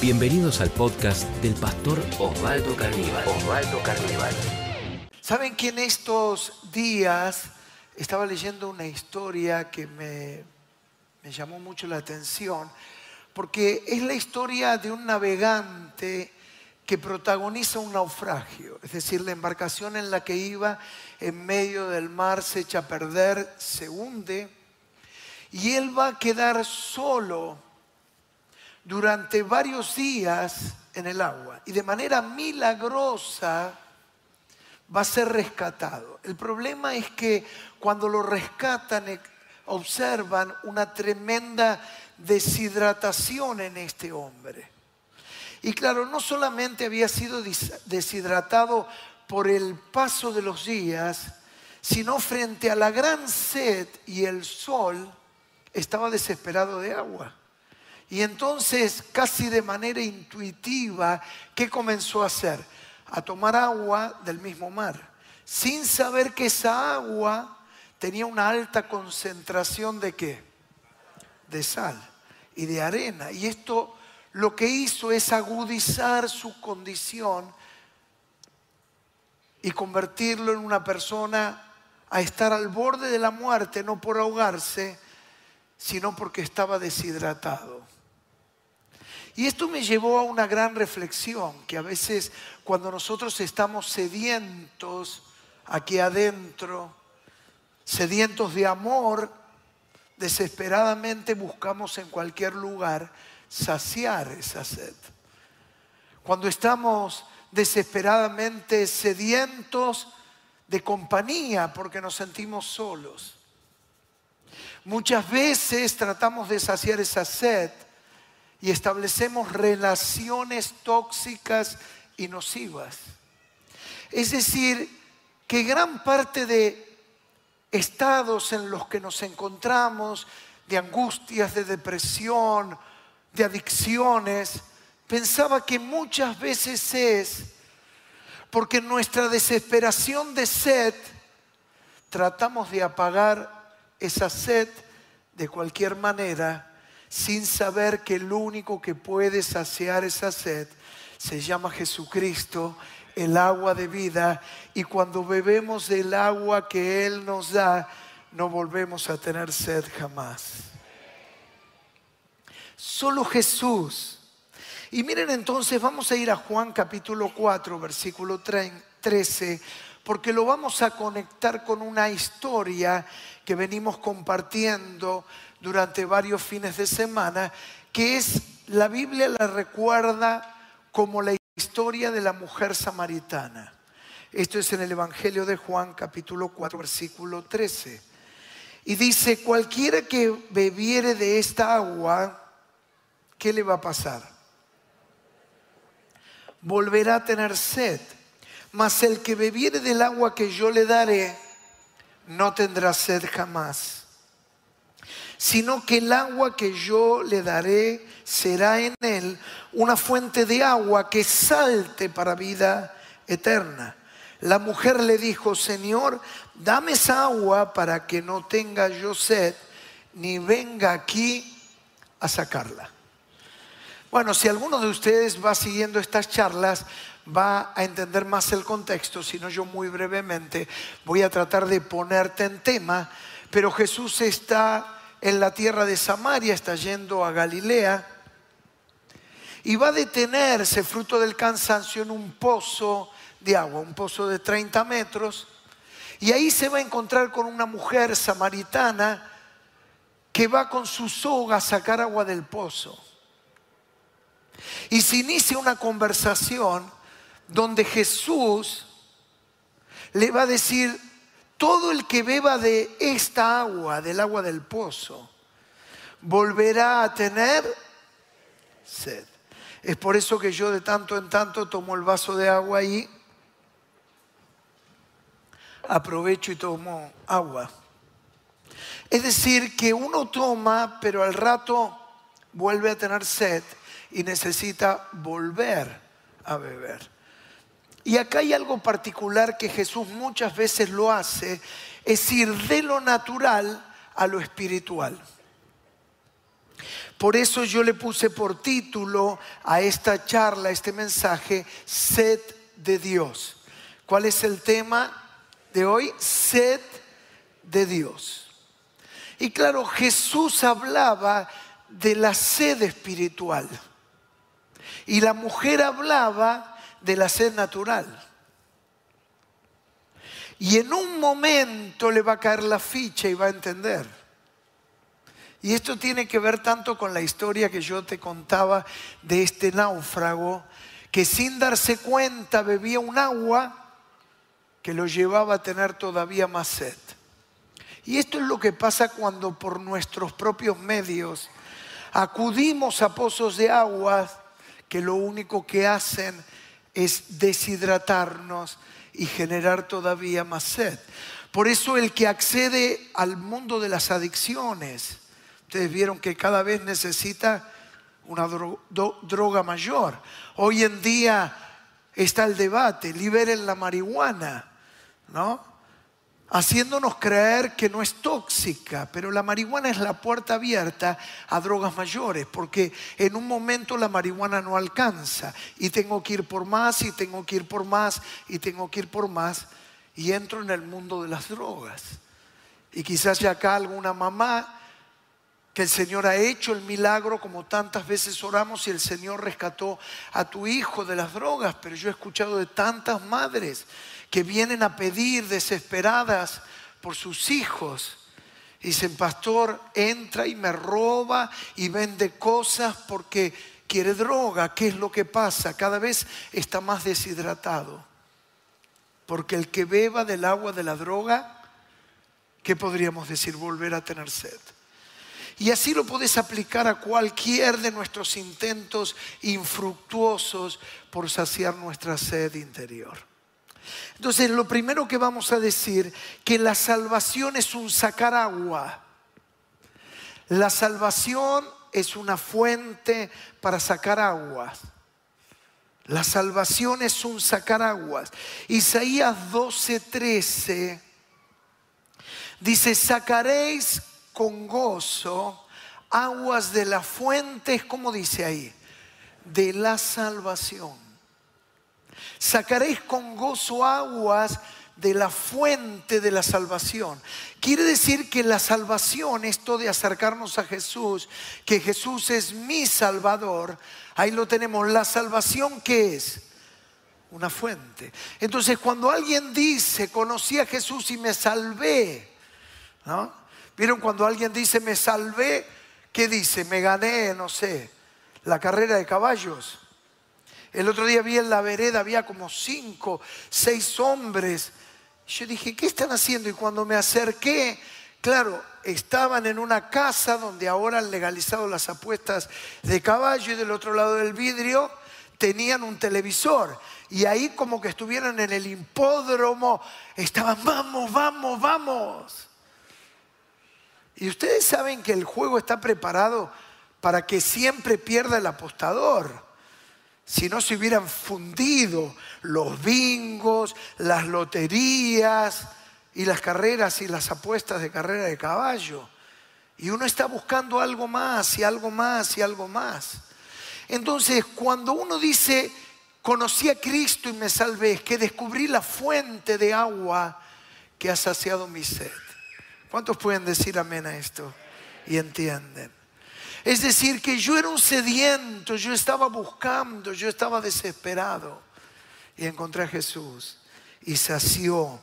Bienvenidos al podcast del pastor Osvaldo Carnival. Osvaldo Carnival. Saben que en estos días estaba leyendo una historia que me, me llamó mucho la atención, porque es la historia de un navegante que protagoniza un naufragio, es decir, la embarcación en la que iba en medio del mar se echa a perder, se hunde, y él va a quedar solo durante varios días en el agua y de manera milagrosa va a ser rescatado. El problema es que cuando lo rescatan eh, observan una tremenda deshidratación en este hombre. Y claro, no solamente había sido deshidratado por el paso de los días, sino frente a la gran sed y el sol, estaba desesperado de agua. Y entonces, casi de manera intuitiva, ¿qué comenzó a hacer? A tomar agua del mismo mar, sin saber que esa agua tenía una alta concentración de qué? De sal y de arena. Y esto lo que hizo es agudizar su condición y convertirlo en una persona a estar al borde de la muerte, no por ahogarse, sino porque estaba deshidratado. Y esto me llevó a una gran reflexión, que a veces cuando nosotros estamos sedientos aquí adentro, sedientos de amor, desesperadamente buscamos en cualquier lugar saciar esa sed. Cuando estamos desesperadamente sedientos de compañía porque nos sentimos solos. Muchas veces tratamos de saciar esa sed y establecemos relaciones tóxicas y nocivas. Es decir, que gran parte de estados en los que nos encontramos, de angustias, de depresión, de adicciones, pensaba que muchas veces es porque nuestra desesperación de sed tratamos de apagar esa sed de cualquier manera sin saber que el único que puede saciar esa sed se llama Jesucristo, el agua de vida, y cuando bebemos del agua que Él nos da, no volvemos a tener sed jamás. Solo Jesús. Y miren entonces, vamos a ir a Juan capítulo 4, versículo 13, porque lo vamos a conectar con una historia que venimos compartiendo durante varios fines de semana, que es, la Biblia la recuerda como la historia de la mujer samaritana. Esto es en el Evangelio de Juan capítulo 4 versículo 13. Y dice, cualquiera que bebiere de esta agua, ¿qué le va a pasar? Volverá a tener sed, mas el que bebiere del agua que yo le daré, no tendrá sed jamás sino que el agua que yo le daré será en él una fuente de agua que salte para vida eterna. La mujer le dijo, Señor, dame esa agua para que no tenga yo sed, ni venga aquí a sacarla. Bueno, si alguno de ustedes va siguiendo estas charlas, va a entender más el contexto, si no yo muy brevemente voy a tratar de ponerte en tema, pero Jesús está en la tierra de Samaria, está yendo a Galilea y va a detenerse fruto del cansancio en un pozo de agua, un pozo de 30 metros, y ahí se va a encontrar con una mujer samaritana que va con su soga a sacar agua del pozo. Y se inicia una conversación donde Jesús le va a decir, todo el que beba de esta agua, del agua del pozo, volverá a tener sed. Es por eso que yo de tanto en tanto tomo el vaso de agua y aprovecho y tomo agua. Es decir, que uno toma, pero al rato vuelve a tener sed y necesita volver a beber. Y acá hay algo particular que Jesús muchas veces lo hace, es ir de lo natural a lo espiritual. Por eso yo le puse por título a esta charla, a este mensaje, Sed de Dios. ¿Cuál es el tema de hoy? Sed de Dios. Y claro, Jesús hablaba de la sed espiritual. Y la mujer hablaba de la sed natural. Y en un momento le va a caer la ficha y va a entender. Y esto tiene que ver tanto con la historia que yo te contaba de este náufrago que sin darse cuenta bebía un agua que lo llevaba a tener todavía más sed. Y esto es lo que pasa cuando por nuestros propios medios acudimos a pozos de agua que lo único que hacen es deshidratarnos y generar todavía más sed. Por eso el que accede al mundo de las adicciones, ustedes vieron que cada vez necesita una droga mayor. Hoy en día está el debate, liberen la marihuana, ¿no? Haciéndonos creer que no es tóxica, pero la marihuana es la puerta abierta a drogas mayores, porque en un momento la marihuana no alcanza y tengo que ir por más y tengo que ir por más y tengo que ir por más y entro en el mundo de las drogas. Y quizás ya acá alguna mamá que el Señor ha hecho el milagro como tantas veces oramos y el Señor rescató a tu hijo de las drogas, pero yo he escuchado de tantas madres que vienen a pedir desesperadas por sus hijos. Y dicen, pastor, entra y me roba y vende cosas porque quiere droga. ¿Qué es lo que pasa? Cada vez está más deshidratado. Porque el que beba del agua de la droga, ¿qué podríamos decir? Volver a tener sed. Y así lo puedes aplicar a cualquier de nuestros intentos infructuosos por saciar nuestra sed interior. Entonces, lo primero que vamos a decir, que la salvación es un sacar agua. La salvación es una fuente para sacar aguas. La salvación es un sacar aguas. Isaías 12:13 dice, sacaréis con gozo aguas de la fuente, como dice ahí, de la salvación. Sacaréis con gozo aguas de la fuente de la salvación. Quiere decir que la salvación, esto de acercarnos a Jesús, que Jesús es mi Salvador, ahí lo tenemos. La salvación, ¿qué es? Una fuente. Entonces, cuando alguien dice, conocí a Jesús y me salvé, ¿no? ¿Vieron cuando alguien dice me salvé? ¿Qué dice? Me gané, no sé, la carrera de caballos. El otro día vi en la vereda, había como cinco, seis hombres. Yo dije, ¿qué están haciendo? Y cuando me acerqué, claro, estaban en una casa donde ahora han legalizado las apuestas de caballo y del otro lado del vidrio tenían un televisor. Y ahí como que estuvieran en el hipódromo, estaban, vamos, vamos, vamos. Y ustedes saben que el juego está preparado para que siempre pierda el apostador. Si no se hubieran fundido los bingos, las loterías y las carreras y las apuestas de carrera de caballo. Y uno está buscando algo más y algo más y algo más. Entonces, cuando uno dice, conocí a Cristo y me salvé, es que descubrí la fuente de agua que ha saciado mi sed. ¿Cuántos pueden decir amén a esto? Y entienden. Es decir, que yo era un sediento, yo estaba buscando, yo estaba desesperado. Y encontré a Jesús y sació.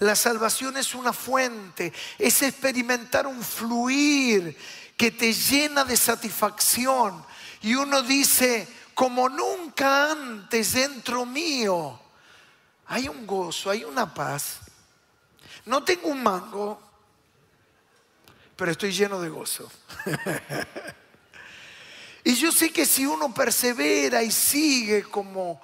La salvación es una fuente, es experimentar un fluir que te llena de satisfacción. Y uno dice, como nunca antes dentro mío, hay un gozo, hay una paz. No tengo un mango, pero estoy lleno de gozo. y yo sé que si uno persevera y sigue como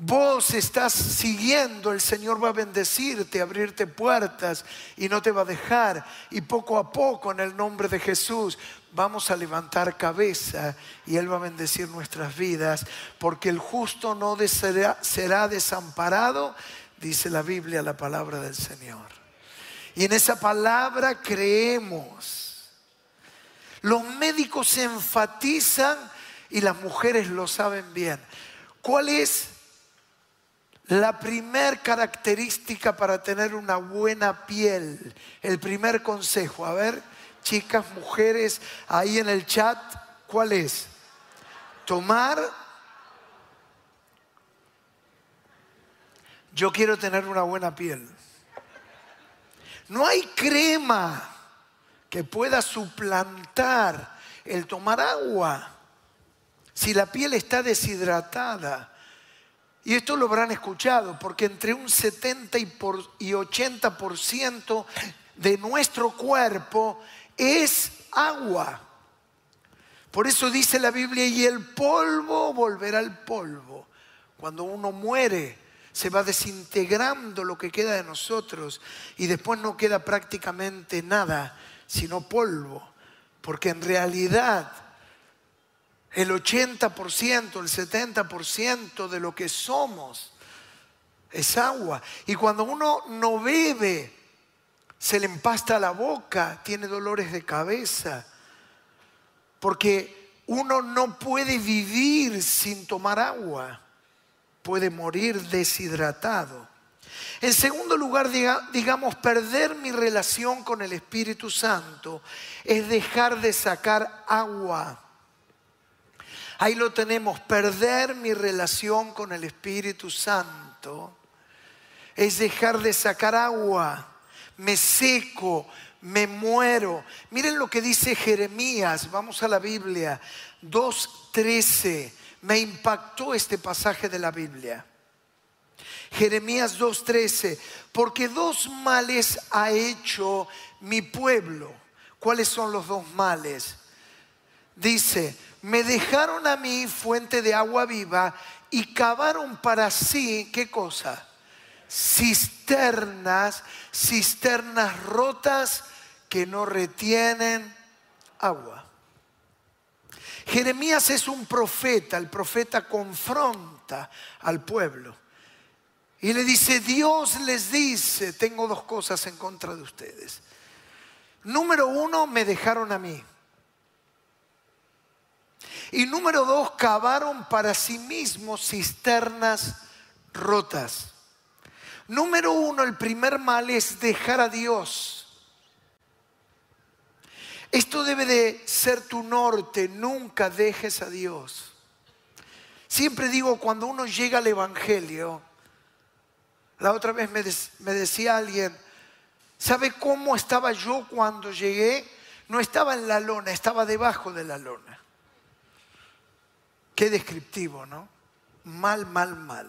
vos estás siguiendo, el Señor va a bendecirte, abrirte puertas y no te va a dejar. Y poco a poco, en el nombre de Jesús, vamos a levantar cabeza y Él va a bendecir nuestras vidas, porque el justo no será, será desamparado, dice la Biblia, la palabra del Señor. Y en esa palabra creemos. Los médicos enfatizan y las mujeres lo saben bien. ¿Cuál es la primer característica para tener una buena piel? El primer consejo. A ver, chicas, mujeres, ahí en el chat, ¿cuál es? Tomar... Yo quiero tener una buena piel. No hay crema que pueda suplantar el tomar agua si la piel está deshidratada. Y esto lo habrán escuchado, porque entre un 70 y 80% de nuestro cuerpo es agua. Por eso dice la Biblia, y el polvo volverá al polvo. Cuando uno muere, se va desintegrando lo que queda de nosotros y después no queda prácticamente nada, sino polvo. Porque en realidad el 80%, el 70% de lo que somos es agua. Y cuando uno no bebe, se le empasta la boca, tiene dolores de cabeza. Porque uno no puede vivir sin tomar agua puede morir deshidratado. En segundo lugar, digamos, perder mi relación con el Espíritu Santo es dejar de sacar agua. Ahí lo tenemos, perder mi relación con el Espíritu Santo es dejar de sacar agua. Me seco, me muero. Miren lo que dice Jeremías, vamos a la Biblia, 2.13 me impactó este pasaje de la Biblia. Jeremías 2.13, porque dos males ha hecho mi pueblo. ¿Cuáles son los dos males? Dice, me dejaron a mí fuente de agua viva y cavaron para sí, ¿qué cosa? Cisternas, cisternas rotas que no retienen agua. Jeremías es un profeta, el profeta confronta al pueblo. Y le dice, Dios les dice, tengo dos cosas en contra de ustedes. Número uno, me dejaron a mí. Y número dos, cavaron para sí mismos cisternas rotas. Número uno, el primer mal es dejar a Dios. Esto debe de ser tu norte, nunca dejes a Dios. Siempre digo, cuando uno llega al Evangelio, la otra vez me, decía alguien, ¿sabe cómo estaba yo cuando llegué? No estaba en la lona, estaba debajo de la lona. Qué descriptivo, ¿no? Mal, mal, mal.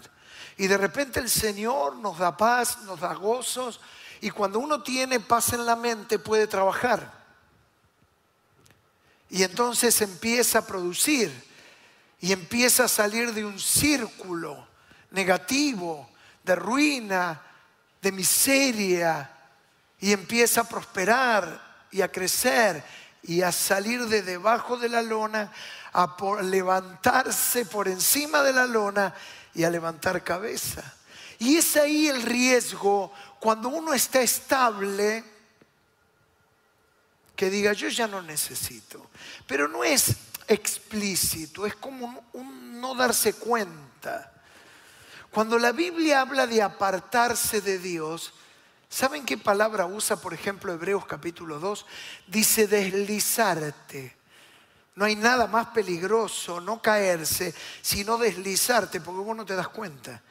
Y de repente el Señor nos da paz, nos da gozos, y cuando uno tiene paz en la mente puede trabajar. Y entonces empieza a producir y empieza a salir de un círculo negativo, de ruina, de miseria, y empieza a prosperar y a crecer y a salir de debajo de la lona, a levantarse por encima de la lona y a levantar cabeza. Y es ahí el riesgo cuando uno está estable que diga, yo ya no necesito. Pero no es explícito, es como un, no darse cuenta. Cuando la Biblia habla de apartarse de Dios, ¿saben qué palabra usa, por ejemplo, Hebreos capítulo 2? Dice deslizarte. No hay nada más peligroso, no caerse, sino deslizarte, porque vos no te das cuenta.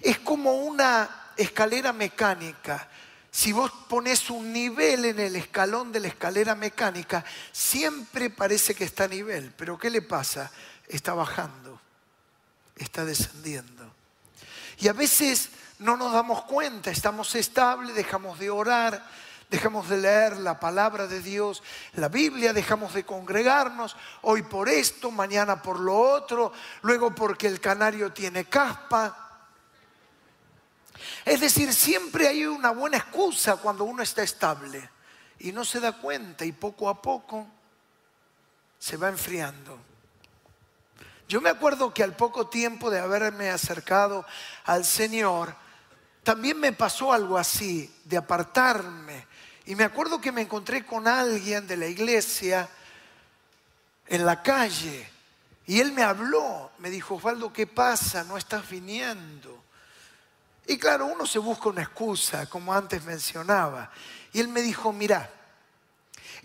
Es como una escalera mecánica si vos pones un nivel en el escalón de la escalera mecánica, siempre parece que está a nivel. Pero ¿qué le pasa? Está bajando, está descendiendo. Y a veces no nos damos cuenta, estamos estables, dejamos de orar, dejamos de leer la palabra de Dios, la Biblia, dejamos de congregarnos, hoy por esto, mañana por lo otro, luego porque el canario tiene caspa, es decir, siempre hay una buena excusa cuando uno está estable y no se da cuenta y poco a poco se va enfriando. Yo me acuerdo que al poco tiempo de haberme acercado al Señor, también me pasó algo así, de apartarme. Y me acuerdo que me encontré con alguien de la iglesia en la calle. Y él me habló, me dijo, Osvaldo, ¿qué pasa? No estás viniendo. Y claro, uno se busca una excusa, como antes mencionaba. Y él me dijo, mira,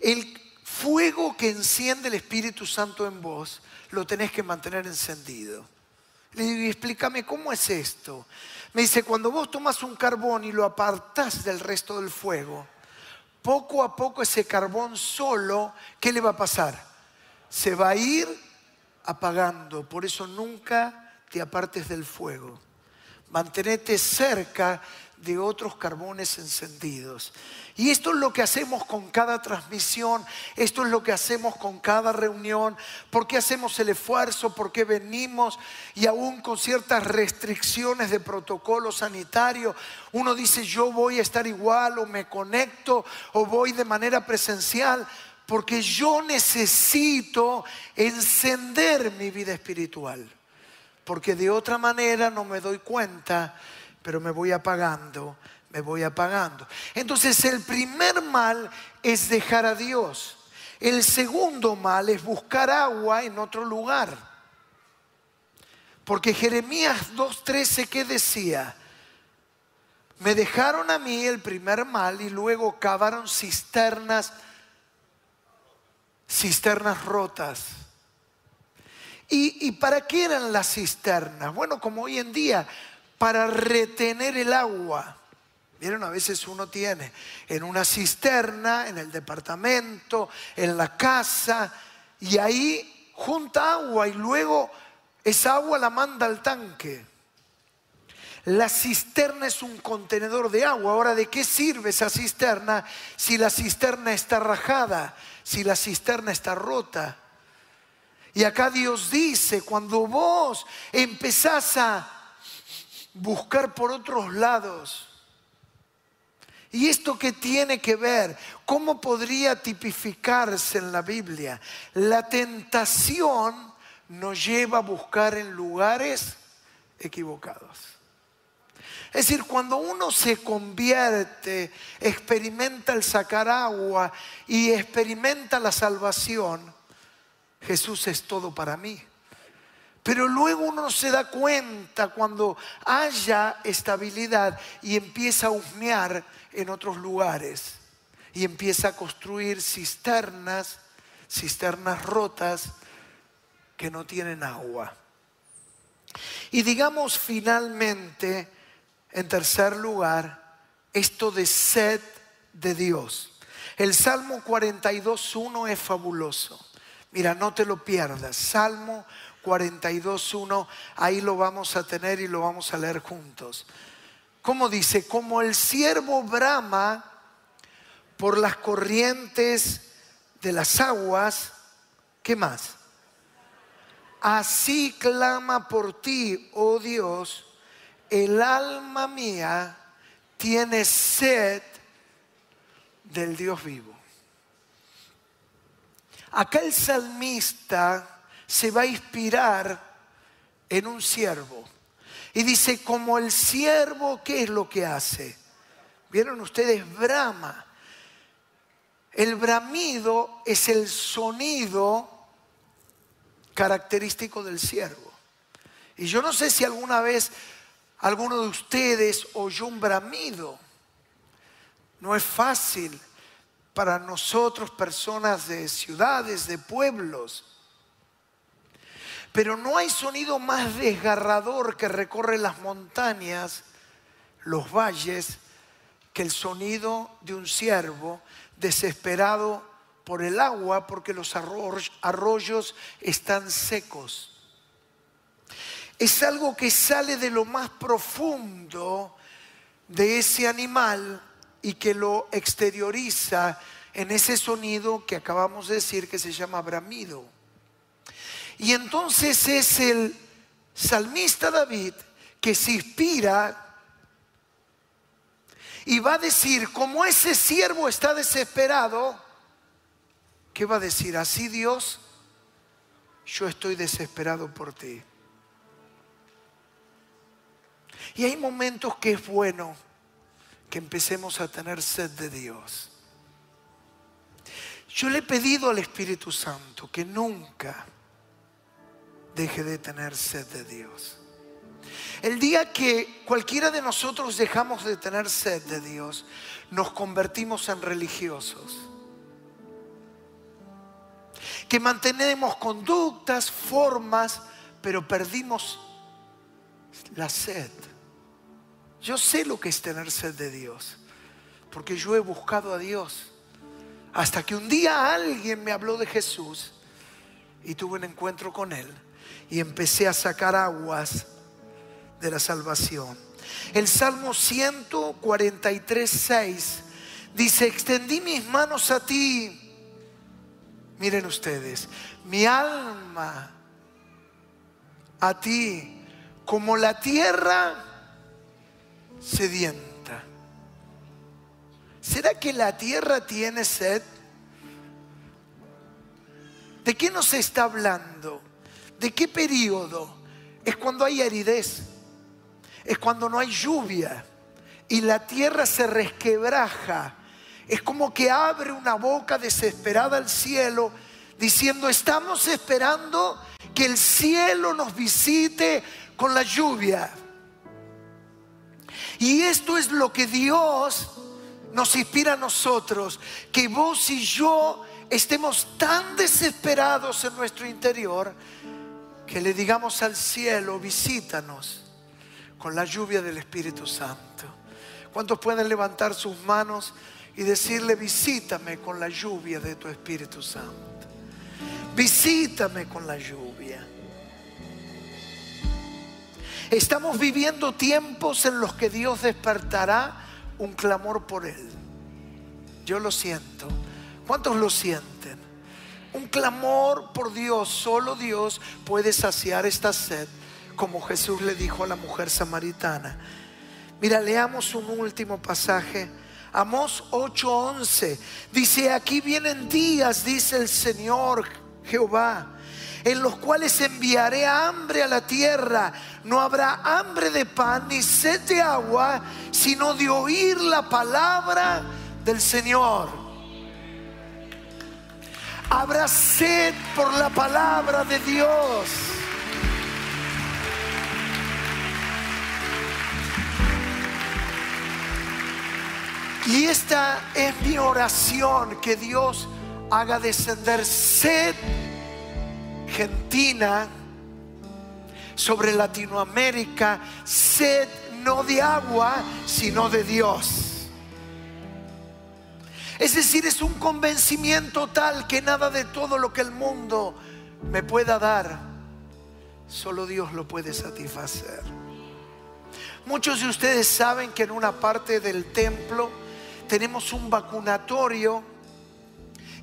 el fuego que enciende el Espíritu Santo en vos, lo tenés que mantener encendido. Le digo, explícame, ¿cómo es esto? Me dice, cuando vos tomas un carbón y lo apartás del resto del fuego, poco a poco ese carbón solo, ¿qué le va a pasar? Se va a ir apagando. Por eso nunca te apartes del fuego. Mantenete cerca de otros carbones encendidos. Y esto es lo que hacemos con cada transmisión, esto es lo que hacemos con cada reunión, por qué hacemos el esfuerzo, por qué venimos y aún con ciertas restricciones de protocolo sanitario, uno dice yo voy a estar igual o me conecto o voy de manera presencial, porque yo necesito encender mi vida espiritual, porque de otra manera no me doy cuenta pero me voy apagando, me voy apagando. Entonces el primer mal es dejar a Dios. El segundo mal es buscar agua en otro lugar. Porque Jeremías 2.13, ¿qué decía? Me dejaron a mí el primer mal y luego cavaron cisternas, cisternas rotas. ¿Y, ¿Y para qué eran las cisternas? Bueno, como hoy en día para retener el agua. Miren, a veces uno tiene en una cisterna, en el departamento, en la casa, y ahí junta agua y luego esa agua la manda al tanque. La cisterna es un contenedor de agua. Ahora, ¿de qué sirve esa cisterna si la cisterna está rajada, si la cisterna está rota? Y acá Dios dice, cuando vos empezás a buscar por otros lados. ¿Y esto qué tiene que ver? ¿Cómo podría tipificarse en la Biblia? La tentación nos lleva a buscar en lugares equivocados. Es decir, cuando uno se convierte, experimenta el sacar agua y experimenta la salvación, Jesús es todo para mí. Pero luego uno se da cuenta cuando haya estabilidad y empieza a husmear en otros lugares y empieza a construir cisternas, cisternas rotas que no tienen agua. Y digamos finalmente, en tercer lugar, esto de sed de Dios. El Salmo 42.1 es fabuloso. Mira, no te lo pierdas. Salmo 42.1, ahí lo vamos a tener y lo vamos a leer juntos. Como dice, como el siervo brama por las corrientes de las aguas, ¿qué más? Así clama por ti, oh Dios, el alma mía tiene sed del Dios vivo. Acá el salmista se va a inspirar en un siervo. Y dice, como el siervo, ¿qué es lo que hace? ¿Vieron ustedes? Brama. El bramido es el sonido característico del siervo. Y yo no sé si alguna vez alguno de ustedes oyó un bramido. No es fácil para nosotros, personas de ciudades, de pueblos. Pero no hay sonido más desgarrador que recorre las montañas, los valles, que el sonido de un ciervo desesperado por el agua porque los arroyos están secos. Es algo que sale de lo más profundo de ese animal y que lo exterioriza en ese sonido que acabamos de decir que se llama bramido. Y entonces es el salmista David que se inspira y va a decir, como ese siervo está desesperado, ¿qué va a decir? Así Dios, yo estoy desesperado por ti. Y hay momentos que es bueno que empecemos a tener sed de Dios. Yo le he pedido al Espíritu Santo que nunca deje de tener sed de Dios. El día que cualquiera de nosotros dejamos de tener sed de Dios, nos convertimos en religiosos. Que mantenemos conductas, formas, pero perdimos la sed. Yo sé lo que es tener sed de Dios, porque yo he buscado a Dios. Hasta que un día alguien me habló de Jesús y tuve un encuentro con Él y empecé a sacar aguas de la salvación. El Salmo 143, 6 dice, extendí mis manos a ti. Miren ustedes, mi alma a ti como la tierra sedienta. ¿Será que la tierra tiene sed? ¿De qué nos está hablando? ¿De qué periodo? Es cuando hay aridez, es cuando no hay lluvia y la tierra se resquebraja. Es como que abre una boca desesperada al cielo diciendo, estamos esperando que el cielo nos visite con la lluvia. Y esto es lo que Dios nos inspira a nosotros, que vos y yo estemos tan desesperados en nuestro interior que le digamos al cielo, visítanos con la lluvia del Espíritu Santo. ¿Cuántos pueden levantar sus manos y decirle, visítame con la lluvia de tu Espíritu Santo? Visítame con la lluvia. Estamos viviendo tiempos en los que Dios despertará un clamor por Él. Yo lo siento. ¿Cuántos lo sienten? Un clamor por Dios. Solo Dios puede saciar esta sed, como Jesús le dijo a la mujer samaritana. Mira, leamos un último pasaje. Amós 8:11 dice, aquí vienen días, dice el Señor Jehová en los cuales enviaré hambre a la tierra. No habrá hambre de pan ni sed de agua, sino de oír la palabra del Señor. Habrá sed por la palabra de Dios. Y esta es mi oración, que Dios haga descender sed Argentina, sobre Latinoamérica, sed no de agua, sino de Dios. Es decir, es un convencimiento tal que nada de todo lo que el mundo me pueda dar, solo Dios lo puede satisfacer. Muchos de ustedes saben que en una parte del templo tenemos un vacunatorio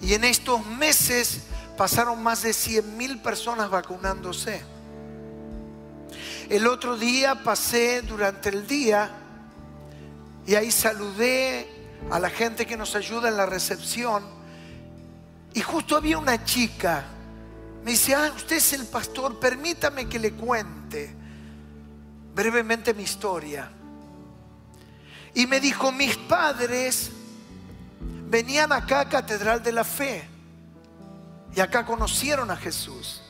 y en estos meses pasaron más de 100 mil personas vacunándose. El otro día pasé durante el día y ahí saludé a la gente que nos ayuda en la recepción y justo había una chica. Me dice, ah, usted es el pastor, permítame que le cuente brevemente mi historia. Y me dijo, mis padres venían acá a Catedral de la Fe y acá conocieron a Jesús.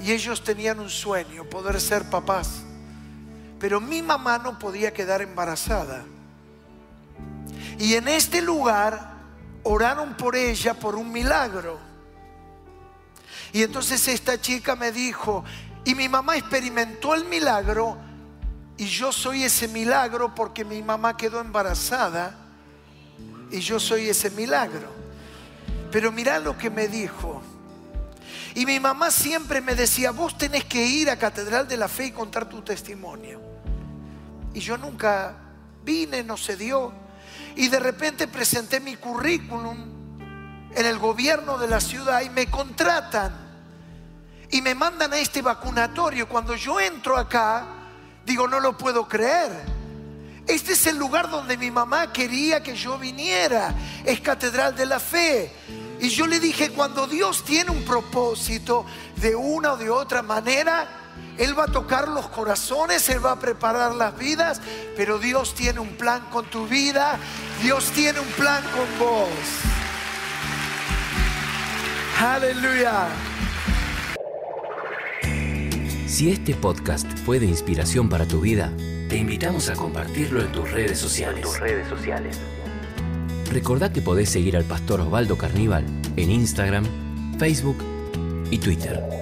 Y ellos tenían un sueño, poder ser papás. Pero mi mamá no podía quedar embarazada. Y en este lugar oraron por ella por un milagro. Y entonces esta chica me dijo, y mi mamá experimentó el milagro y yo soy ese milagro porque mi mamá quedó embarazada y yo soy ese milagro. Pero mirá lo que me dijo. Y mi mamá siempre me decía, vos tenés que ir a Catedral de la Fe y contar tu testimonio. Y yo nunca vine, no se dio. Y de repente presenté mi currículum en el gobierno de la ciudad y me contratan. Y me mandan a este vacunatorio. Cuando yo entro acá, digo, no lo puedo creer este es el lugar donde mi mamá quería que yo viniera. Es Catedral de la Fe. Y yo le dije, cuando Dios tiene un propósito de una o de otra manera, Él va a tocar los corazones, Él va a preparar las vidas, pero Dios tiene un plan con tu vida, Dios tiene un plan con vos. Aleluya. Si este podcast fue de inspiración para tu vida, te invitamos a compartirlo en tus redes sociales. redes sociales. Recordá que podés seguir al pastor Osvaldo Carníbal en Instagram, Facebook y Twitter.